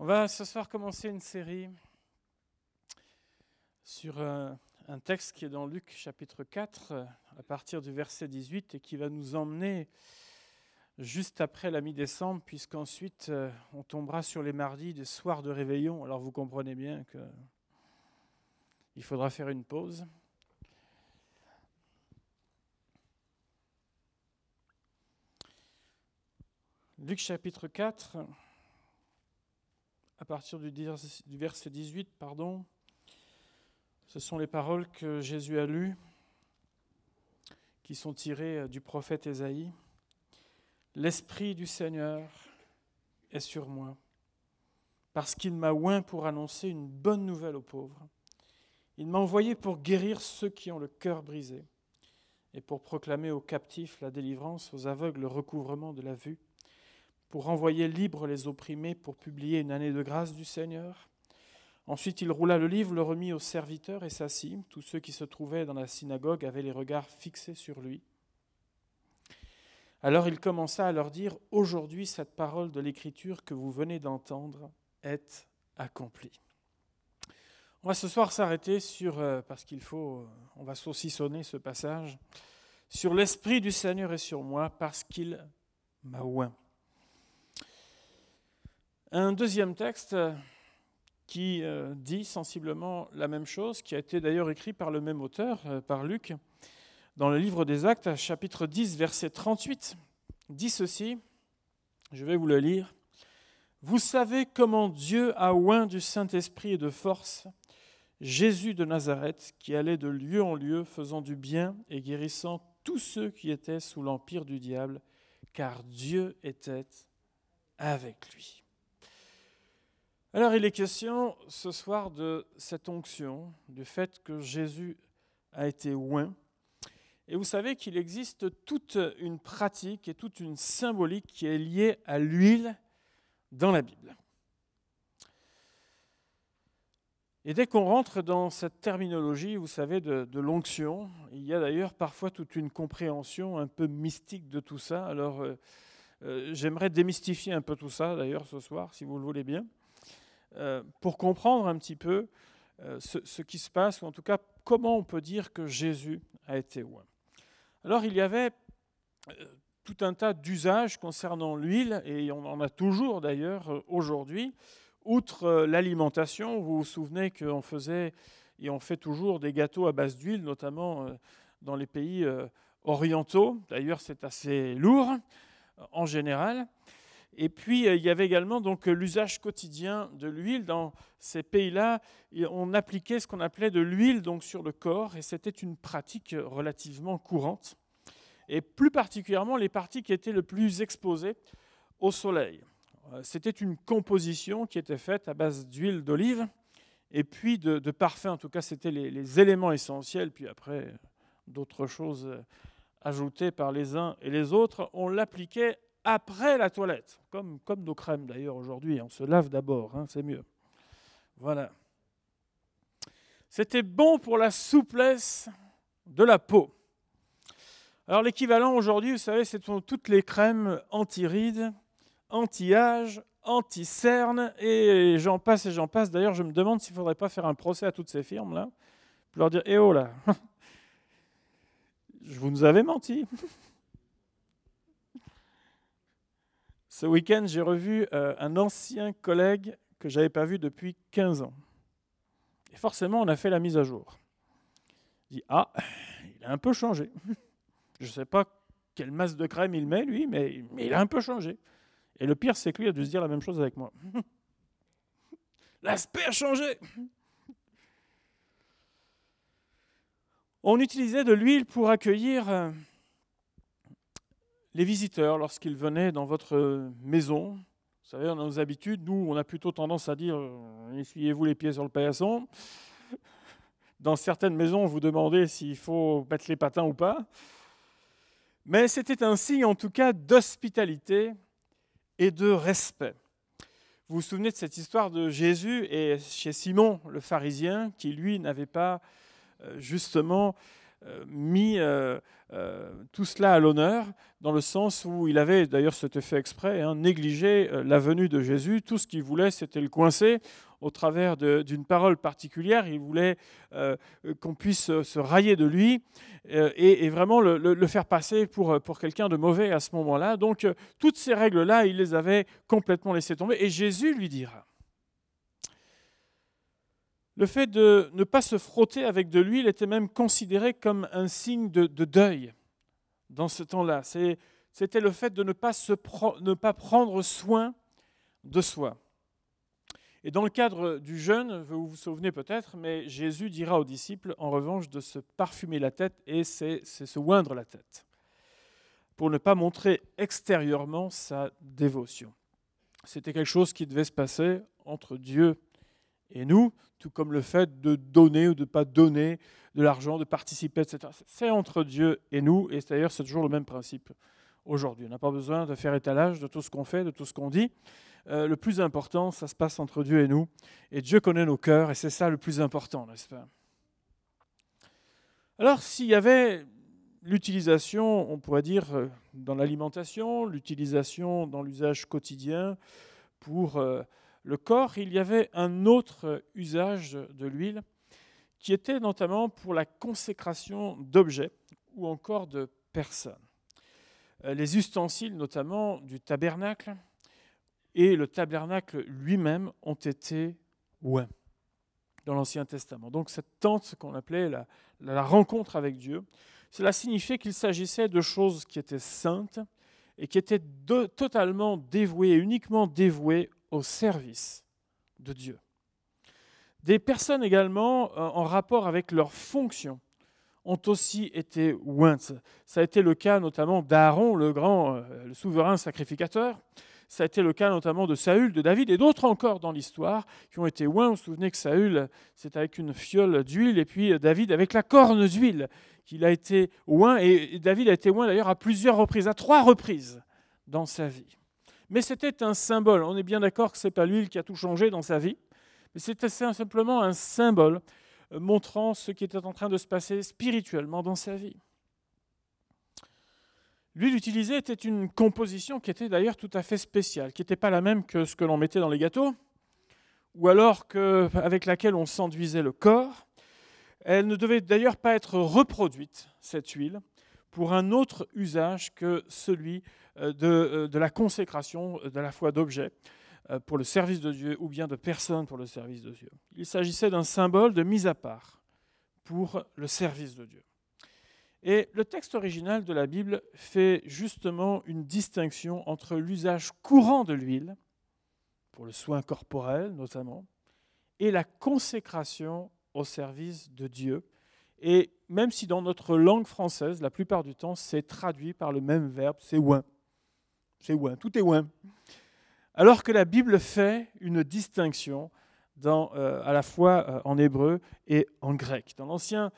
On va ce soir commencer une série sur un, un texte qui est dans Luc chapitre 4 à partir du verset 18 et qui va nous emmener juste après la mi-décembre puisqu'ensuite euh, on tombera sur les mardis des soirs de réveillon. Alors vous comprenez bien que il faudra faire une pause. Luc chapitre 4 à partir du, verset 18, pardon, ce sont les paroles que Jésus a lues, qui sont tirées euh, du prophète Ésaïe. L'Esprit du Seigneur est sur moi, parce qu'il m'a oint pour annoncer une bonne nouvelle aux pauvres. Il m'a envoyé pour guérir ceux qui ont le cœur brisé, et pour proclamer aux captifs la délivrance, aux aveugles le recouvrement de la vue pour renvoyer libres les opprimés, pour publier une année de grâce du Seigneur. Ensuite, il roula le livre, le remit aux serviteurs et s'assit. Tous ceux qui se trouvaient dans la synagogue avaient les regards fixés sur lui. Alors il commença à leur dire, Aujourd'hui, cette parole de l'Écriture que vous venez d'entendre est accomplie. On va ce soir s'arrêter sur, euh, parce qu'il faut, on va saucissonner ce passage, sur l'Esprit du Seigneur est sur moi parce qu'il m'a oint. Un deuxième texte qui euh, dit sensiblement la même chose, qui a été d'ailleurs écrit par le même auteur, euh, par Luc, dans le livre des Actes, chapitre 10, verset 38, dit ceci, je vais vous le lire. Vous savez comment Dieu a oint du Saint-Esprit et de force Jésus de Nazareth, qui allait de lieu en lieu, faisant du bien et guérissant tous ceux qui étaient sous l'empire du diable, car Dieu était avec lui. Alors il est question ce soir de cette onction, du fait que Jésus a été oint. Et vous savez qu'il existe toute une pratique et toute une symbolique qui est liée à l'huile dans la Bible. Et dès qu'on rentre dans cette terminologie, vous savez, de, l'onction, il y a d'ailleurs parfois toute une compréhension un peu mystique de tout ça. Alors euh, euh, j'aimerais démystifier un peu tout ça d'ailleurs ce soir, si vous le voulez bien. Euh, pour comprendre un petit peu euh, ce, qui se passe, ou en tout cas comment on peut dire que Jésus a été oint. Alors il y avait euh, tout un tas d'usages concernant l'huile, et on en a toujours d'ailleurs aujourd'hui. Outre l'alimentation, vous vous souvenez qu'on faisait et on fait toujours des gâteaux à base d'huile, notamment dans les pays orientaux. D'ailleurs, c'est assez lourd en général. Et puis, euh, il y avait également donc l'usage quotidien de l'huile. Dans ces pays-là, on appliquait ce qu'on appelait de l'huile donc sur le corps, et c'était une pratique relativement courante. Et plus particulièrement, les parties qui étaient le plus exposées au soleil. Euh, c'était une composition qui était faite à base d'huile d'olive et puis de, de parfums. En tout cas, c'était les, les, éléments essentiels. Puis après, d'autres choses ajoutées par les uns et les autres. On l'appliquait après la toilette, comme, comme nos crèmes d'ailleurs aujourd'hui. On se lave d'abord, hein, c'est mieux. Voilà. C'était bon pour la souplesse de la peau. Alors l'équivalent aujourd'hui, vous savez, c'est toutes les crèmes anti-rides, anti-âge, anti-cerne, et j'en passe et j'en passe. D'ailleurs, je me demande s'il ne faudrait pas faire un procès à toutes ces firmes-là, pour leur dire, eh oh là, je vous nous avais menti. Ce week-end, j'ai revu euh, un ancien collègue que je n'avais pas vu depuis 15 ans. Et forcément, on a fait la mise à jour. Je dis Ah, il a un peu changé. Je ne sais pas quelle masse de crème il met, lui, mais, mais il a un peu changé. Et le pire, c'est que lui a dû se dire la même chose avec moi. L'aspect a changé. On utilisait de l'huile pour accueillir euh, les visiteurs, lorsqu'ils venaient dans votre maison, vous savez, on a nos habitudes, nous, on a plutôt tendance à dire euh, essuyez-vous les pieds sur le paillasson. Dans certaines maisons, vous demandez s'il faut mettre les patins ou pas. Mais c'était un signe, en tout cas, d'hospitalité et de respect. Vous vous souvenez de cette histoire de Jésus et chez Simon, le pharisien, qui lui n'avait pas euh, justement mis tout cela à l'honneur, dans le sens où il avait, d'ailleurs c'était fait exprès, hein, négligé la venue de Jésus. Tout ce qu'il voulait, c'était le coincer au travers d'une parole particulière. Il voulait euh, qu'on puisse se railler de lui euh, et, vraiment le, faire passer pour, pour quelqu'un de mauvais à ce moment-là. Donc euh, toutes ces règles-là, il les avait complètement laissées tomber. Et Jésus lui dira, le fait de ne pas se frotter avec de l'huile était même considéré comme un signe de, deuil dans ce temps-là. C'était le fait de ne pas, se ne pas prendre soin de soi. Et dans le cadre du jeûne, vous vous souvenez peut-être, mais Jésus dira aux disciples, en revanche, de se parfumer la tête et c'est se oindre la tête, pour ne pas montrer extérieurement sa dévotion. C'était quelque chose qui devait se passer entre Dieu et nous, tout comme le fait de donner ou de ne pas donner de l'argent, de participer, etc. C'est entre Dieu et nous, et d'ailleurs c'est toujours le même principe aujourd'hui. On n'a pas besoin de faire étalage de tout ce qu'on fait, de tout ce qu'on dit. Euh, le plus important, ça se passe entre Dieu et nous. Et Dieu connaît nos cœurs, et c'est ça le plus important, n'est-ce pas? Alors, s'il y avait l'utilisation, on pourrait dire, euh, dans l'alimentation, l'utilisation dans l'usage quotidien pour euh, le corps, il y avait un autre usage de l'huile qui était notamment pour la consécration d'objets ou encore de personnes. Les ustensiles, notamment du tabernacle, et le tabernacle lui-même ont été ouins dans l'Ancien Testament. Donc cette tente qu'on appelait la, rencontre avec Dieu, cela signifiait qu'il s'agissait de choses qui étaient saintes et qui étaient totalement dévouées, uniquement dévouées au service de Dieu. Des personnes également euh, en rapport avec leur fonction ont aussi été ointes. Ça a été le cas notamment d'Aaron, le grand, euh, le souverain sacrificateur, ça a été le cas notamment de Saül, de David et d'autres encore dans l'histoire qui ont été oints. Vous vous souvenez que Saül, c'est avec une fiole d'huile et puis David avec la corne d'huile qu'il a été oint. Et David a été oint d'ailleurs à plusieurs reprises, à trois reprises dans sa vie. Mais c'était un symbole. On est bien d'accord que ce n'est pas l'huile qui a tout changé dans sa vie, mais c'était simplement un symbole euh, montrant ce qui était en train de se passer spirituellement dans sa vie. L'huile utilisée était une composition qui était d'ailleurs tout à fait spéciale, qui n'était pas la même que ce que l'on mettait dans les gâteaux, ou alors avec laquelle on s'enduisait le corps. Elle ne devait d'ailleurs pas être reproduite, cette huile, pour un autre usage que celui de, euh, de la consécration de la foi d'objets euh, pour le service de Dieu ou bien de personnes pour le service de Dieu. Il s'agissait d'un symbole de mise à part pour le service de Dieu. Et le texte original de la Bible fait justement une distinction entre l'usage courant de l'huile, pour le soin corporel notamment, et la consécration au service de Dieu. Et même si dans notre langue française, la plupart du temps, c'est traduit par le même verbe, c'est ouin. C'est ouin, tout est ouin. Alors que la Bible fait une distinction euh, à la fois euh, en hébreu et en grec. Dans l'Ancien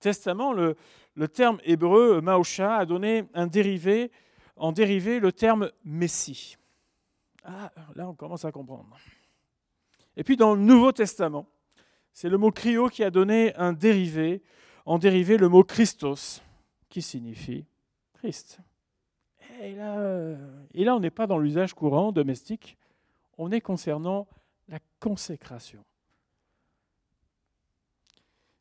Testament, le, le terme hébreu Maosha a donné un dérivé, en dérivé le terme Messie. Ah, là on commence à comprendre. Et puis dans le Nouveau Testament, c'est le mot Crio qui a donné un dérivé, en dérivé le mot Christos, qui signifie Christ. Et là, et là on n'est pas dans l'usage courant domestique, on est concernant la consécration.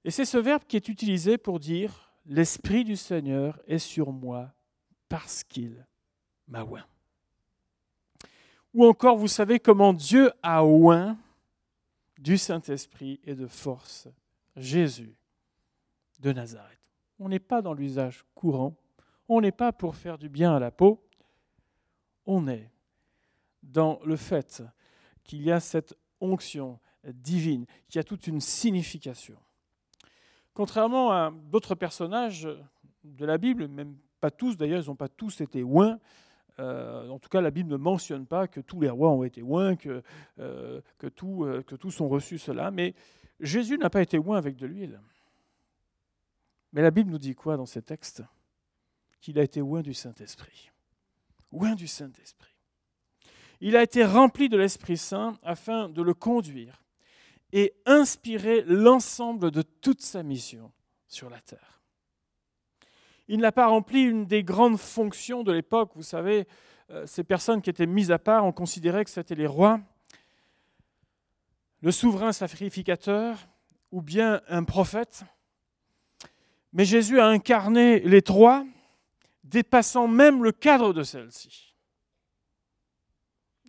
Et c'est ce verbe qui est utilisé pour dire L'Esprit du Seigneur est sur moi parce qu'il m'a oint. Ou encore, vous savez comment Dieu a oint du Saint-Esprit et de force Jésus de Nazareth. On n'est pas dans l'usage courant, on n'est pas pour faire du bien à la peau, on est dans le fait qu'il y a cette onction divine, qui a toute une signification. Contrairement à d'autres personnages de la Bible, même pas tous d'ailleurs, ils n'ont pas tous été oints. Euh, en tout cas, la Bible ne mentionne pas que tous les rois ont été oints, que, euh, euh, que tous ont reçu cela. Mais Jésus n'a pas été oint avec de l'huile. Mais la Bible nous dit quoi dans ces textes? Qu'il a été oint du Saint-Esprit. Oint du Saint-Esprit. Il a été rempli de l'Esprit Saint afin de le conduire et inspirer l'ensemble de toute sa mission sur la terre. Il n'a pas rempli une des grandes fonctions de l'époque. Vous savez, euh, ces personnes qui étaient mises à part, on considérait que c'était les rois, le souverain sacrificateur ou bien un prophète. Mais Jésus a incarné les trois, dépassant même le cadre de celle-ci.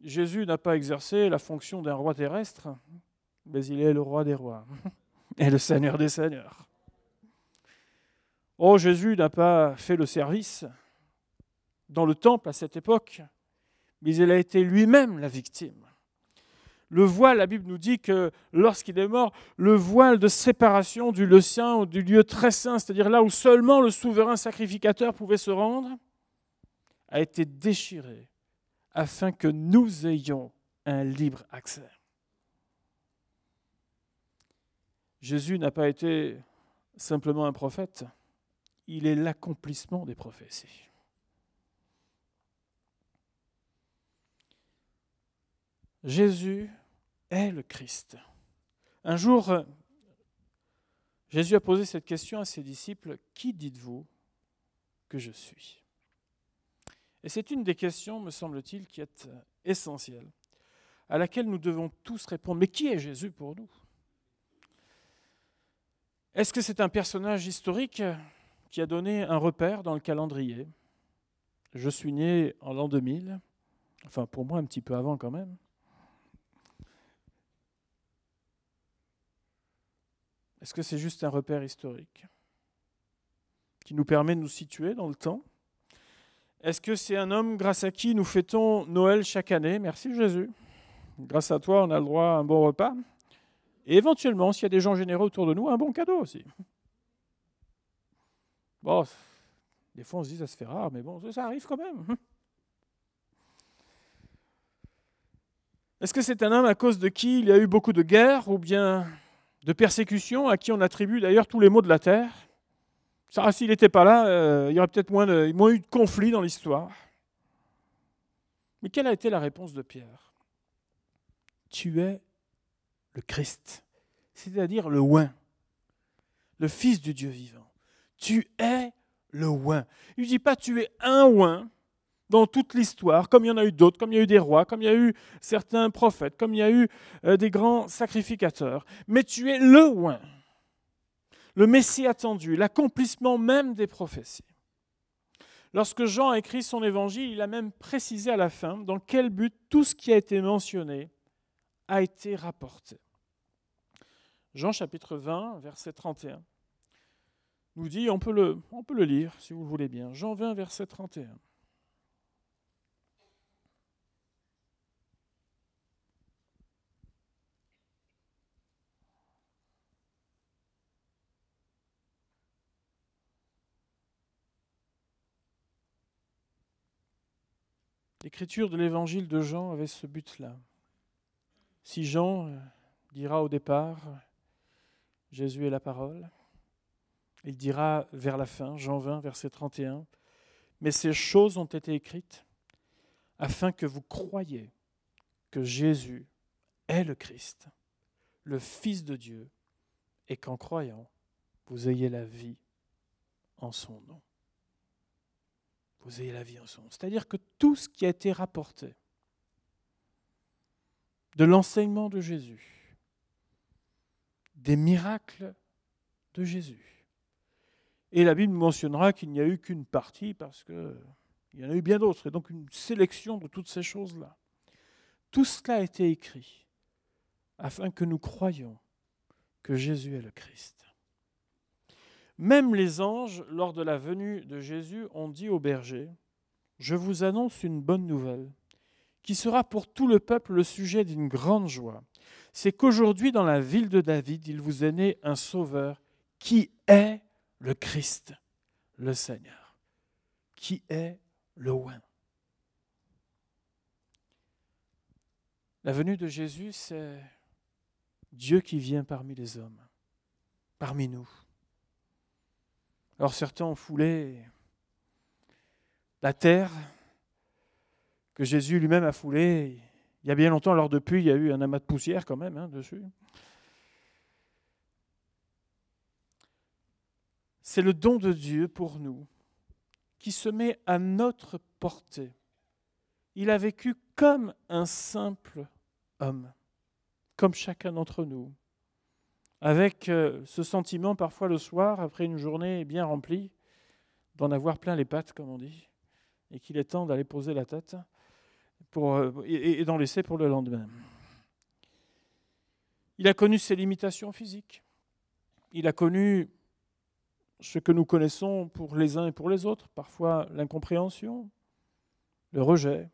Jésus n'a pas exercé la fonction d'un roi terrestre, mais il est le roi des rois et le Seigneur des seigneurs. Oh, Jésus n'a pas fait le service dans le temple à cette époque, mais il a été lui-même la victime. Le voile, la Bible nous dit que lorsqu'il est mort, le voile de séparation du lieu saint ou du lieu très saint, c'est-à-dire là où seulement le souverain sacrificateur pouvait se rendre, a été déchiré afin que nous ayons un libre accès. Jésus n'a pas été simplement un prophète, il est l'accomplissement des prophéties. Jésus est le Christ. Un jour, Jésus a posé cette question à ses disciples, Qui dites-vous que je suis? Et c'est une des questions, me semble-t-il, qui est essentielle, à laquelle nous devons tous répondre. Mais qui est Jésus pour nous? Est-ce que c'est un personnage historique qui a donné un repère dans le calendrier? Je suis né en l'an 2000, enfin pour moi un petit peu avant quand même. Est-ce que c'est juste un repère historique qui nous permet de nous situer dans le temps? Est-ce que c'est un homme grâce à qui nous fêtons Noël chaque année? Merci Jésus. Grâce à toi, on a le droit à un bon repas. Et éventuellement, s'il y a des gens généreux autour de nous, un bon cadeau aussi. Bon, des fois on se dit ça se fait rare, mais bon, ça arrive quand même. Est-ce que c'est un homme à cause de qui il y a eu beaucoup de guerres ou bien de persécution à qui on attribue d'ailleurs tous les maux de la terre. S'il n'était pas là, euh, il y aurait peut-être moins, moins eu de conflits dans l'histoire. Mais quelle a été la réponse de Pierre? Tu es le Christ, c'est-à-dire le oin, le Fils du Dieu vivant. Tu es le oin. Il ne dit pas tu es un oin, dans toute l'histoire, comme il y en a eu d'autres, comme il y a eu des rois, comme il y a eu certains prophètes, comme il y a eu euh, des grands sacrificateurs. Mais tu es le oin, le Messie attendu, l'accomplissement même des prophéties. Lorsque Jean a écrit son évangile, il a même précisé à la fin dans quel but tout ce qui a été mentionné a été rapporté. Jean chapitre 20, verset 31 nous dit, on peut le, on peut le lire si vous le voulez bien, Jean 20, verset 31. L'écriture de l'évangile de Jean avait ce but-là. Si Jean euh, dira au départ, Jésus est la parole, il dira vers la fin, Jean 20, verset 31, Mais ces choses ont été écrites afin que vous croyiez que Jésus est le Christ, le Fils de Dieu, et qu'en croyant, vous ayez la vie en son nom vous ayez la vie en son C'est-à-dire que tout ce qui a été rapporté de l'enseignement de Jésus, des miracles de Jésus, et la Bible mentionnera qu'il n'y a eu qu'une partie parce qu'il y en a eu bien d'autres, et donc une sélection de toutes ces choses-là. Tout cela a été écrit afin que nous croyions que Jésus est le Christ. Même les anges, lors de la venue de Jésus, ont dit aux bergers, Je vous annonce une bonne nouvelle, qui sera pour tout le peuple le sujet d'une grande joie. C'est qu'aujourd'hui, dans la ville de David, il vous est né un sauveur, qui est le Christ, le Seigneur, qui est le oin. La venue de Jésus, c'est Dieu qui vient parmi les hommes, parmi nous. Alors certains ont foulé la terre que Jésus lui-même a foulée. Il y a bien longtemps, alors depuis, il y a eu un amas de poussière quand même hein, dessus. C'est le don de Dieu pour nous qui se met à notre portée. Il a vécu comme un simple homme, comme chacun d'entre nous, avec euh, ce sentiment parfois le soir, après une journée bien remplie, d'en avoir plein les pattes, comme on dit, et qu'il est temps d'aller poser la tête euh, et d'en laisser pour le lendemain. Il a connu ses limitations physiques. Il a connu ce que nous connaissons pour les uns et pour les autres, parfois l'incompréhension, le rejet,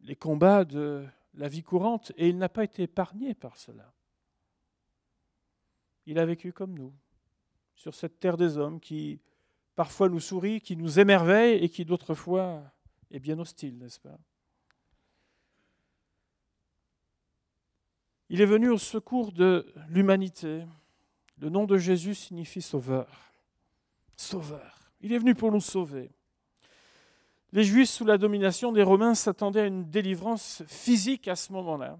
les combats de la vie courante, et il n'a pas été épargné par cela. Il a vécu comme nous, sur cette terre des hommes qui parfois nous sourit, qui nous émerveille et qui d'autres fois est bien hostile, n'est-ce pas? Il est venu au secours de l'humanité. Le nom de Jésus signifie sauveur. Sauveur. Il est venu pour nous sauver. Les Juifs, sous la domination des Romains, s'attendaient à une délivrance physique à ce moment-là.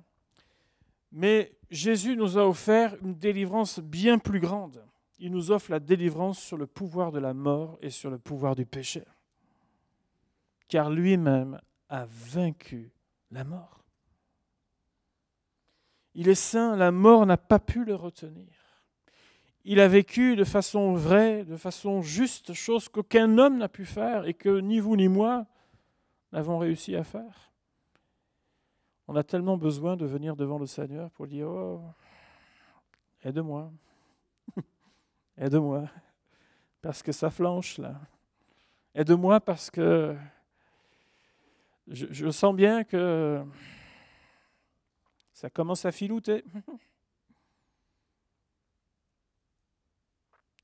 Mais Jésus nous a offert une délivrance bien plus grande. Il nous offre la délivrance sur le pouvoir de la mort et sur le pouvoir du péché. Car lui-même a vaincu la mort. Il est saint, la mort n'a pas pu le retenir. Il a vécu de façon vraie, de façon juste, chose qu'aucun homme n'a pu faire et que ni vous ni moi n'avons réussi à faire. On a tellement besoin de venir devant le Seigneur pour dire Oh, aide-moi, aide-moi, parce que ça flanche là. Aide-moi parce que je, sens bien que ça commence à filouter.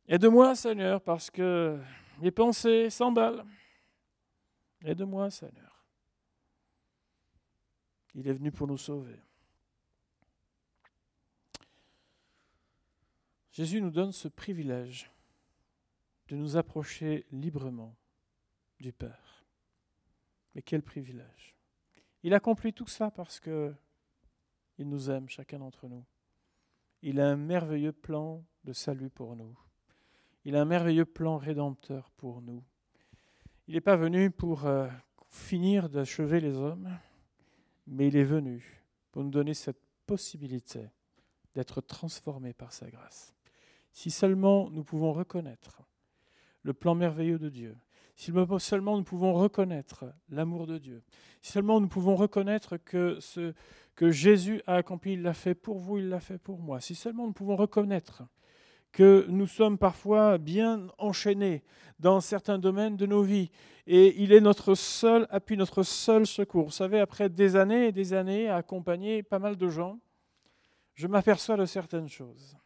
Aide-moi, Seigneur, parce que mes pensées s'emballent. Aide-moi, Seigneur. Il est venu pour nous sauver. Jésus nous donne ce privilège de nous approcher librement du Père. Mais quel privilège. Il accomplit tout ça parce que il nous aime, chacun d'entre nous. Il a un merveilleux plan de salut pour nous. Il a un merveilleux plan rédempteur pour nous. Il n'est pas venu pour euh, finir d'achever les hommes, mais il est venu pour nous donner cette possibilité d'être transformés par sa grâce. Si seulement nous pouvons reconnaître le plan merveilleux de Dieu, si seulement nous pouvons reconnaître l'amour de Dieu, si seulement nous pouvons reconnaître que ce que Jésus a accompli, il l'a fait pour vous, il l'a fait pour moi, si seulement nous pouvons reconnaître que nous sommes parfois bien enchaînés dans certains domaines de nos vies. Et il est notre seul appui, notre seul secours. Vous savez, après des années et des années à accompagner pas mal de gens, je m'aperçois de certaines choses.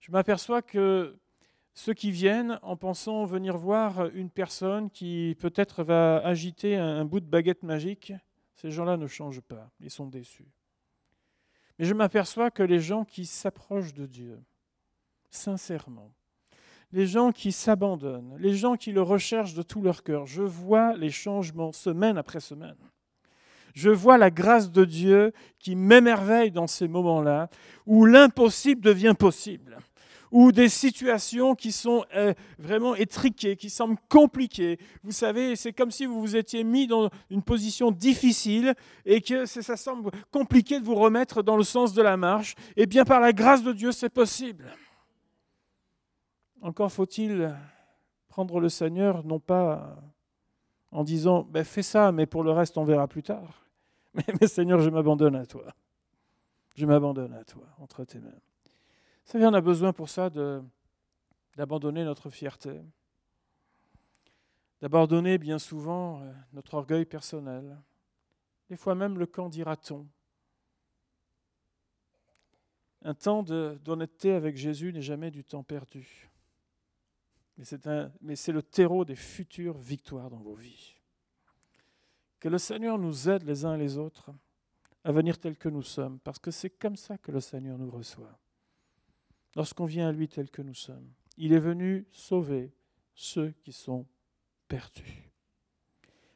Je m'aperçois que ceux qui viennent en pensant venir voir une personne qui peut-être va agiter un bout de baguette magique, ces gens-là ne changent pas, ils sont déçus. Mais je m'aperçois que les gens qui s'approchent de Dieu, sincèrement, les gens qui s'abandonnent, les gens qui le recherchent de tout leur cœur, je vois les changements semaine après semaine. Je vois la grâce de Dieu qui m'émerveille dans ces moments-là, où l'impossible devient possible ou des situations qui sont euh, vraiment étriquées, qui semblent compliquées. Vous savez, c'est comme si vous vous étiez mis dans une position difficile et que ça semble compliqué de vous remettre dans le sens de la marche. Eh bien, par la grâce de Dieu, c'est possible. Encore faut-il prendre le Seigneur, non pas en disant ben, fais ça, mais pour le reste, on verra plus tard. Mais, mais Seigneur, je m'abandonne à toi. Je m'abandonne à toi, entre tes mains. Vous savez, on a besoin pour ça d'abandonner notre fierté, d'abandonner bien souvent euh, notre orgueil personnel, des fois même le camp dira-t-on? Un temps d'honnêteté avec Jésus n'est jamais du temps perdu. Mais c'est le terreau des futures victoires dans vos vies. Que le Seigneur nous aide les uns et les autres à venir tels que nous sommes, parce que c'est comme ça que le Seigneur nous reçoit lorsqu'on vient à lui tel que nous sommes. Il est venu sauver ceux qui sont perdus.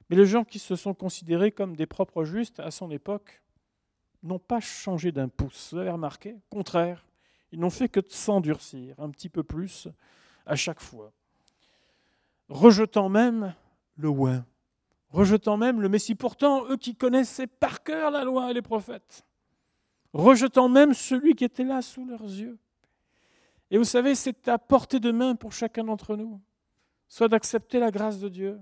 Mais les gens qui se sont considérés comme des propres justes à son époque n'ont pas changé d'un pouce. Vous avez remarqué? Contraire, ils n'ont fait que s'endurcir un petit peu plus à chaque fois, rejetant même le oint, rejetant même le Messie. Pourtant, eux qui connaissaient par cœur la loi et les prophètes, rejetant même celui qui était là sous leurs yeux. Et vous savez, c'est à portée de main pour chacun d'entre nous, soit d'accepter la grâce de Dieu,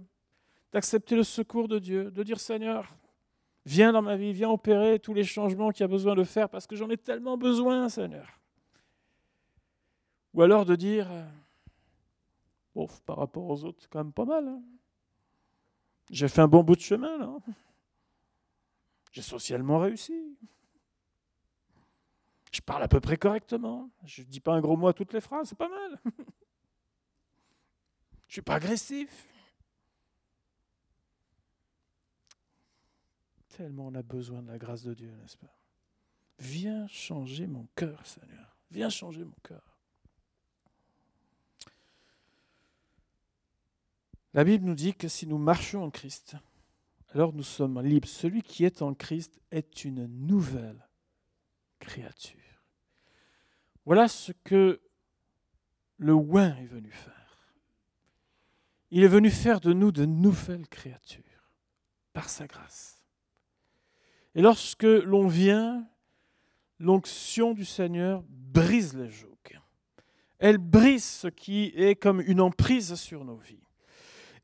d'accepter le secours de Dieu, de dire Seigneur, viens dans ma vie, viens opérer tous les changements qu'il y a besoin de faire parce que j'en ai tellement besoin, Seigneur. Ou alors de dire, bon, par rapport aux autres, c'est quand même pas mal. Hein. J'ai fait un bon bout de chemin, là. J'ai socialement réussi. Je parle à peu près correctement. Je ne dis pas un gros mot à toutes les phrases, c'est pas mal. Je ne suis pas agressif. Tellement on a besoin de la grâce de Dieu, n'est-ce pas? Viens changer mon cœur, Seigneur. Viens changer mon cœur. La Bible nous dit que si nous marchons en Christ, alors nous sommes libres. Celui qui est en Christ est une nouvelle créature. Voilà ce que le oin est venu faire. Il est venu faire de nous de nouvelles créatures par sa grâce. Et lorsque l'on vient, l'onction du Seigneur brise les jougs. Elle brise ce qui est comme une emprise sur nos vies.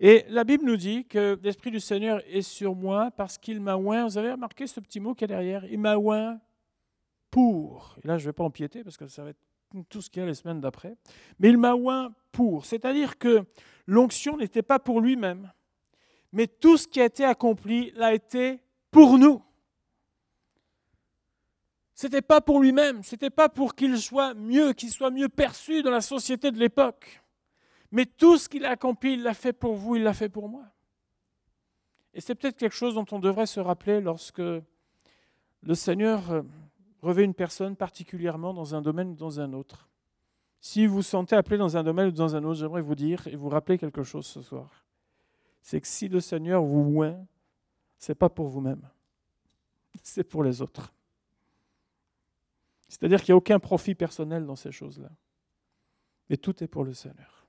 Et la Bible nous dit que l'Esprit du Seigneur est sur moi parce qu'il m'a oint. Vous avez remarqué ce petit mot qui est derrière? Il m'a oint pour. Et là, je ne vais pas empiéter parce que ça va être tout ce qu'il y a les semaines d'après. Mais il m'a oint pour. C'est-à-dire que l'onction n'était pas pour lui-même, mais tout ce qui a été accompli l'a été pour nous. Ce n'était pas pour lui-même, ce n'était pas pour qu'il soit mieux, qu'il soit mieux perçu dans la société de l'époque. Mais tout ce qu'il a accompli, il l'a fait pour vous, il l'a fait pour moi. Et c'est peut-être quelque chose dont on devrait se rappeler lorsque le Seigneur euh, revêt une personne particulièrement dans un domaine ou dans un autre. Si vous vous sentez appelé dans un domaine ou dans un autre, j'aimerais vous dire et vous rappeler quelque chose ce soir. C'est que si le Seigneur vous oint, ce n'est pas pour vous-même, c'est pour les autres. C'est-à-dire qu'il n'y a aucun profit personnel dans ces choses-là. Mais tout est pour le Seigneur.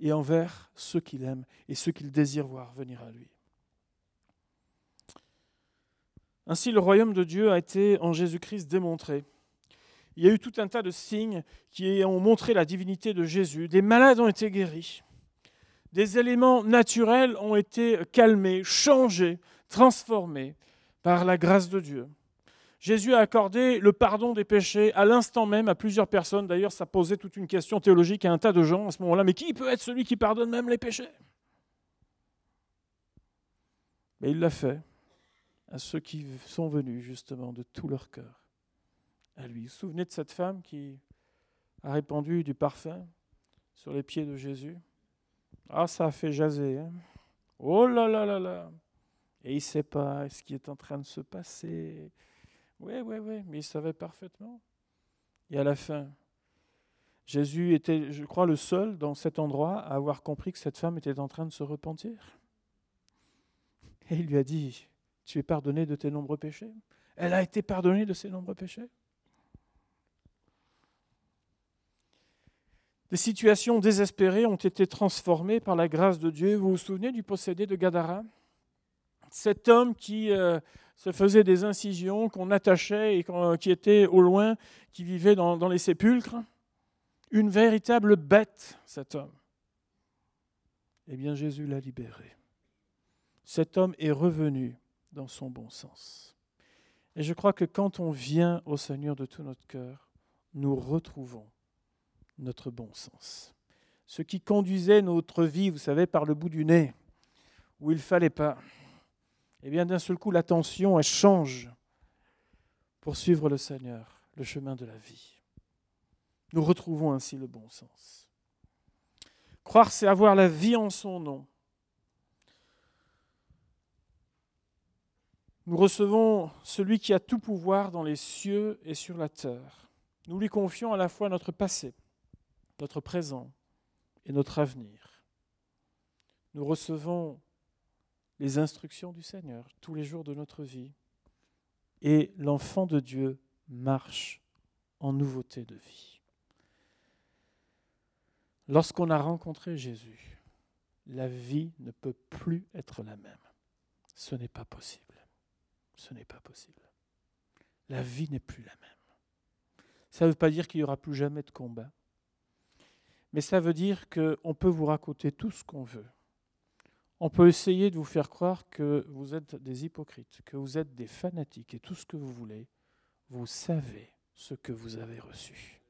Et envers ceux qu'il aime et ceux qu'il désire voir venir à lui. Ainsi, le royaume de Dieu a été en Jésus-Christ démontré. Il y a eu tout un tas de signes qui ont montré la divinité de Jésus. Des malades ont été guéris. Des éléments naturels ont été calmés, changés, transformés par la grâce de Dieu. Jésus a accordé le pardon des péchés à l'instant même à plusieurs personnes. D'ailleurs, ça posait toute une question théologique à un tas de gens à ce moment-là. Mais qui peut être celui qui pardonne même les péchés? Mais il l'a fait à ceux qui sont venus justement de tout leur cœur à lui. Vous vous souvenez de cette femme qui a répandu du parfum sur les pieds de Jésus? Ah, ça a fait jaser. Hein oh là là là là Et il ne sait pas ce qui est en train de se passer. Oui, oui, oui, mais il savait parfaitement. Et à la fin, Jésus était, je crois, le seul dans cet endroit à avoir compris que cette femme était en train de se repentir. Et il lui a dit, tu es pardonné de tes nombreux péchés. Elle a été pardonnée de ses nombreux péchés. Des situations désespérées ont été transformées par la grâce de Dieu. Vous vous souvenez du possédé de Gadara? Cet homme qui euh, se faisait des incisions, qu'on attachait et qui était au loin, qui vivait dans, dans les sépulcres. Une véritable bête, cet homme. Eh bien, Jésus l'a libéré. Cet homme est revenu dans son bon sens. Et je crois que quand on vient au Seigneur de tout notre cœur, nous retrouvons notre bon sens. Ce qui conduisait notre vie, vous savez, par le bout du nez, où il ne fallait pas, eh bien d'un seul coup, l'attention, elle change pour suivre le Seigneur, le chemin de la vie. Nous retrouvons ainsi le bon sens. Croire, c'est avoir la vie en son nom. Nous recevons celui qui a tout pouvoir dans les cieux et sur la terre. Nous lui confions à la fois notre passé, notre présent et notre avenir. Nous recevons les instructions du Seigneur tous les jours de notre vie. Et l'enfant de Dieu marche en nouveauté de vie. Lorsqu'on a rencontré Jésus, la vie ne peut plus être la même. Ce n'est pas possible. Ce n'est pas possible. La vie n'est plus la même. Ça ne veut pas dire qu'il n'y aura plus jamais de combat. Mais ça veut dire qu'on peut vous raconter tout ce qu'on veut. On peut essayer de vous faire croire que vous êtes des hypocrites, que vous êtes des fanatiques et tout ce que vous voulez. Vous savez ce que vous avez reçu.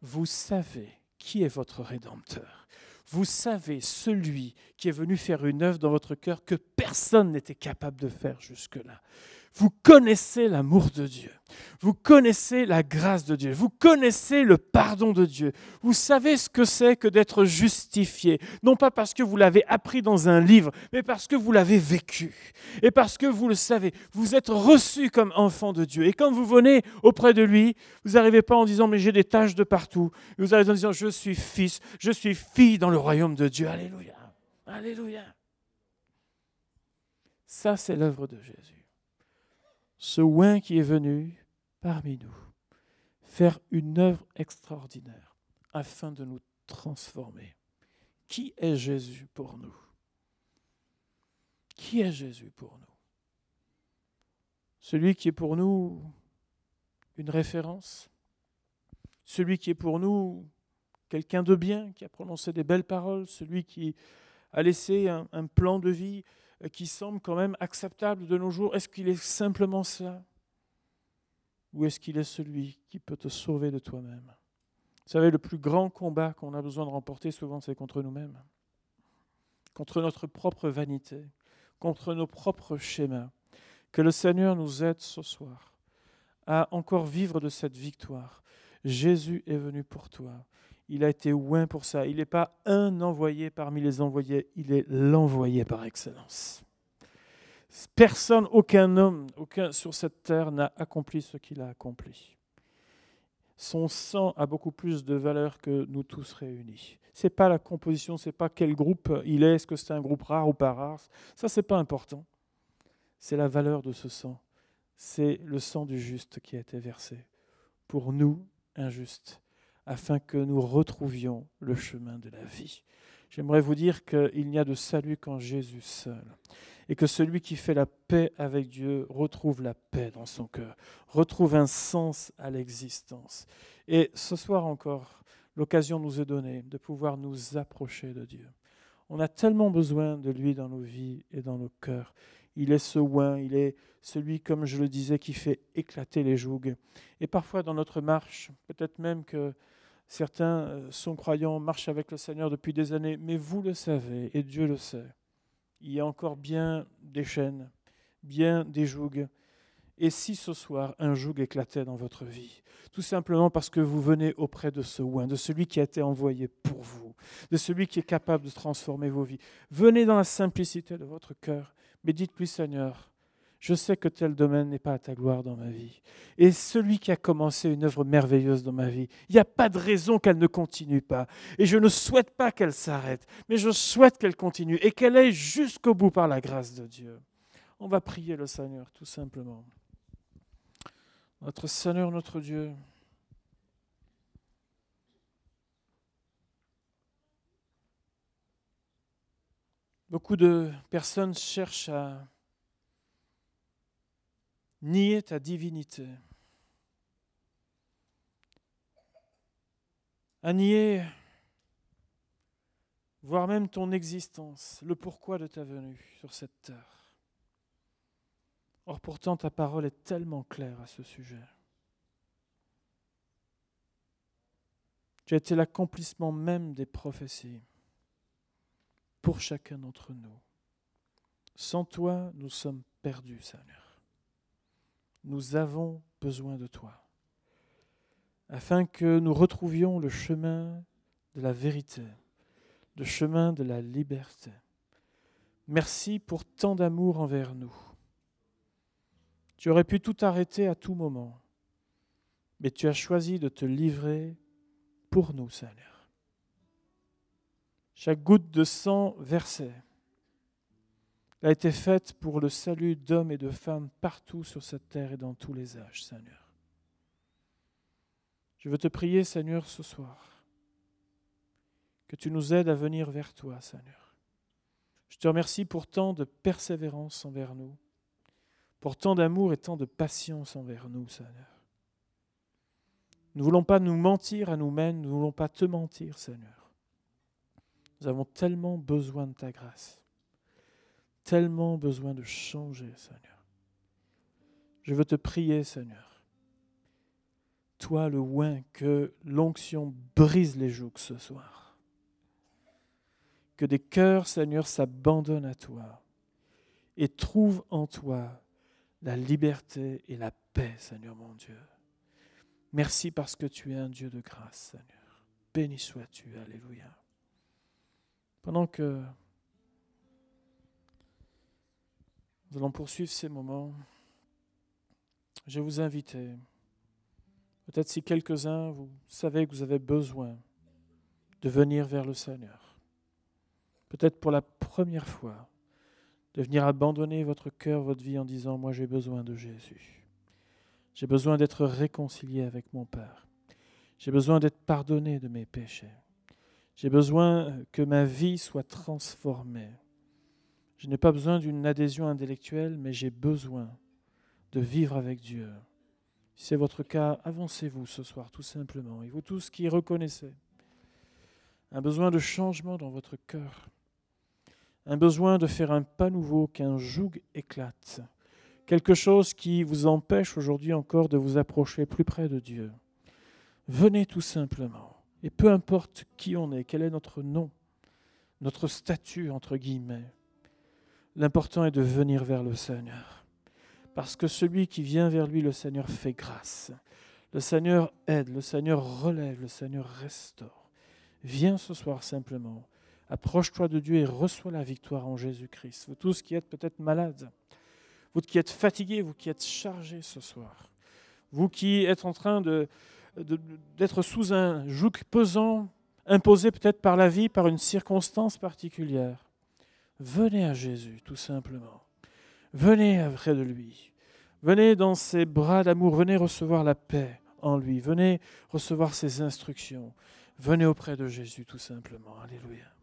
Vous savez qui est votre Rédempteur. Vous savez celui qui est venu faire une œuvre dans votre cœur que personne n'était capable de faire jusque-là. Vous connaissez l'amour de Dieu. Vous connaissez la grâce de Dieu. Vous connaissez le pardon de Dieu. Vous savez ce que c'est que d'être justifié. Non pas parce que vous l'avez appris dans un livre, mais parce que vous l'avez vécu. Et parce que vous le savez. Vous êtes reçu comme enfant de Dieu. Et quand vous venez auprès de lui, vous n'arrivez pas en disant mais j'ai des tâches de partout. Vous arrivez en disant je suis fils, je suis fille dans le royaume de Dieu. Alléluia. Alléluia. Ça, c'est l'œuvre de Jésus ce oin qui est venu parmi nous faire une œuvre extraordinaire afin de nous transformer. Qui est Jésus pour nous? Qui est Jésus pour nous? Celui qui est pour nous une référence? Celui qui est pour nous quelqu'un de bien, qui a prononcé des belles paroles? Celui qui a laissé un, plan de vie qui semble quand même acceptable de nos jours, est-ce qu'il est simplement cela Ou est-ce qu'il est celui qui peut te sauver de toi-même? Vous savez, le plus grand combat qu'on a besoin de remporter souvent, c'est contre nous-mêmes, contre notre propre vanité, contre nos propres schémas. Que le Seigneur nous aide ce soir à encore vivre de cette victoire. Jésus est venu pour toi. Il a été oint pour ça. Il n'est pas un envoyé parmi les envoyés, il est l'envoyé par excellence. Personne, aucun homme, aucun sur cette terre n'a accompli ce qu'il a accompli. Son sang a beaucoup plus de valeur que nous tous réunis. Ce n'est pas la composition, ce n'est pas quel groupe il est, est-ce que c'est un groupe rare ou pas rare. Ça, ce n'est pas important. C'est la valeur de ce sang. C'est le sang du juste qui a été versé pour nous, injustes afin que nous retrouvions le chemin de la vie. J'aimerais vous dire qu'il n'y a de salut qu'en Jésus seul. Et que celui qui fait la paix avec Dieu retrouve la paix dans son cœur, retrouve un sens à l'existence. Et ce soir encore, l'occasion nous est donnée de pouvoir nous approcher de Dieu. On a tellement besoin de lui dans nos vies et dans nos cœurs. Il est ce oin, il est celui, comme je le disais, qui fait éclater les jougs. Et parfois dans notre marche, peut-être même que Certains euh, sont croyants, marchent avec le Seigneur depuis des années, mais vous le savez et Dieu le sait. Il y a encore bien des chaînes, bien des jougs. Et si ce soir un joug éclatait dans votre vie, tout simplement parce que vous venez auprès de ce oin, de celui qui a été envoyé pour vous, de celui qui est capable de transformer vos vies, venez dans la simplicité de votre cœur, mais dites-lui Seigneur, je sais que tel domaine n'est pas à ta gloire dans ma vie. Et celui qui a commencé une œuvre merveilleuse dans ma vie, il n'y a pas de raison qu'elle ne continue pas. Et je ne souhaite pas qu'elle s'arrête, mais je souhaite qu'elle continue et qu'elle aille jusqu'au bout par la grâce de Dieu. On va prier le Seigneur, tout simplement. Notre Seigneur, notre Dieu, beaucoup de personnes cherchent à nier ta divinité, à nier, voire même ton existence, le pourquoi de ta venue sur cette terre. Or pourtant ta parole est tellement claire à ce sujet. Tu as été l'accomplissement même des prophéties pour chacun d'entre nous. Sans toi, nous sommes perdus, Seigneur nous avons besoin de toi, afin que nous retrouvions le chemin de la vérité, le chemin de la liberté. Merci pour tant d'amour envers nous. Tu aurais pu tout arrêter à tout moment, mais tu as choisi de te livrer pour nous, Seigneur. Chaque goutte de sang versée a été faite pour le salut d'hommes et de femmes partout sur cette terre et dans tous les âges, Seigneur. Je veux te prier, Seigneur, ce soir, que tu nous aides à venir vers toi, Seigneur, Je te remercie pour tant de persévérance envers nous, pour tant d'amour et tant de patience envers nous, Seigneur. Nous ne voulons pas nous mentir à nous-mêmes, nous ne voulons pas te mentir, Seigneur. Nous avons tellement besoin de ta grâce, tellement besoin de changer, Seigneur. Je veux te prier, Seigneur. Toi, le oin, que l'onction brise les jougs ce soir. Que des cœurs, Seigneur, s'abandonnent à toi et trouvent en toi la liberté et la paix, Seigneur mon Dieu. Merci parce que tu es un Dieu de grâce, Seigneur. Béni sois-tu, Alléluia. Pendant que nous allons poursuivre ces moments, je vais vous inviter, peut-être si quelques-uns, vous savez que vous avez besoin de venir vers le Seigneur, peut-être pour la première fois, de venir abandonner votre cœur, votre vie en disant, moi j'ai besoin de Jésus. J'ai besoin d'être réconcilié avec mon Père. J'ai besoin d'être pardonné de mes péchés. J'ai besoin que ma vie soit transformée. Je n'ai pas besoin d'une adhésion intellectuelle, mais j'ai besoin de vivre avec Dieu. Si c'est votre cas, avancez-vous ce soir tout simplement. Et vous tous qui reconnaissez un besoin de changement dans votre cœur, un besoin de faire un pas nouveau, qu'un joug éclate, quelque chose qui vous empêche aujourd'hui encore de vous approcher plus près de Dieu. Venez tout simplement. Et peu importe qui on est, quel est notre nom, notre statut, entre guillemets, l'important est de venir vers le Seigneur. Parce que celui qui vient vers lui, le Seigneur fait grâce. Le Seigneur aide, le Seigneur relève, le Seigneur restaure. Viens ce soir simplement. Approche-toi de Dieu et reçois la victoire en Jésus-Christ. Vous tous qui êtes peut-être malades, vous qui êtes fatigués, vous qui êtes chargés ce soir, vous qui êtes en train d'être sous un joug pesant, imposé peut-être par la vie, par une circonstance particulière, venez à Jésus tout simplement. Venez près de lui. Venez dans ses bras d'amour. Venez recevoir la paix en lui. Venez recevoir ses instructions. Venez auprès de Jésus tout simplement. Alléluia.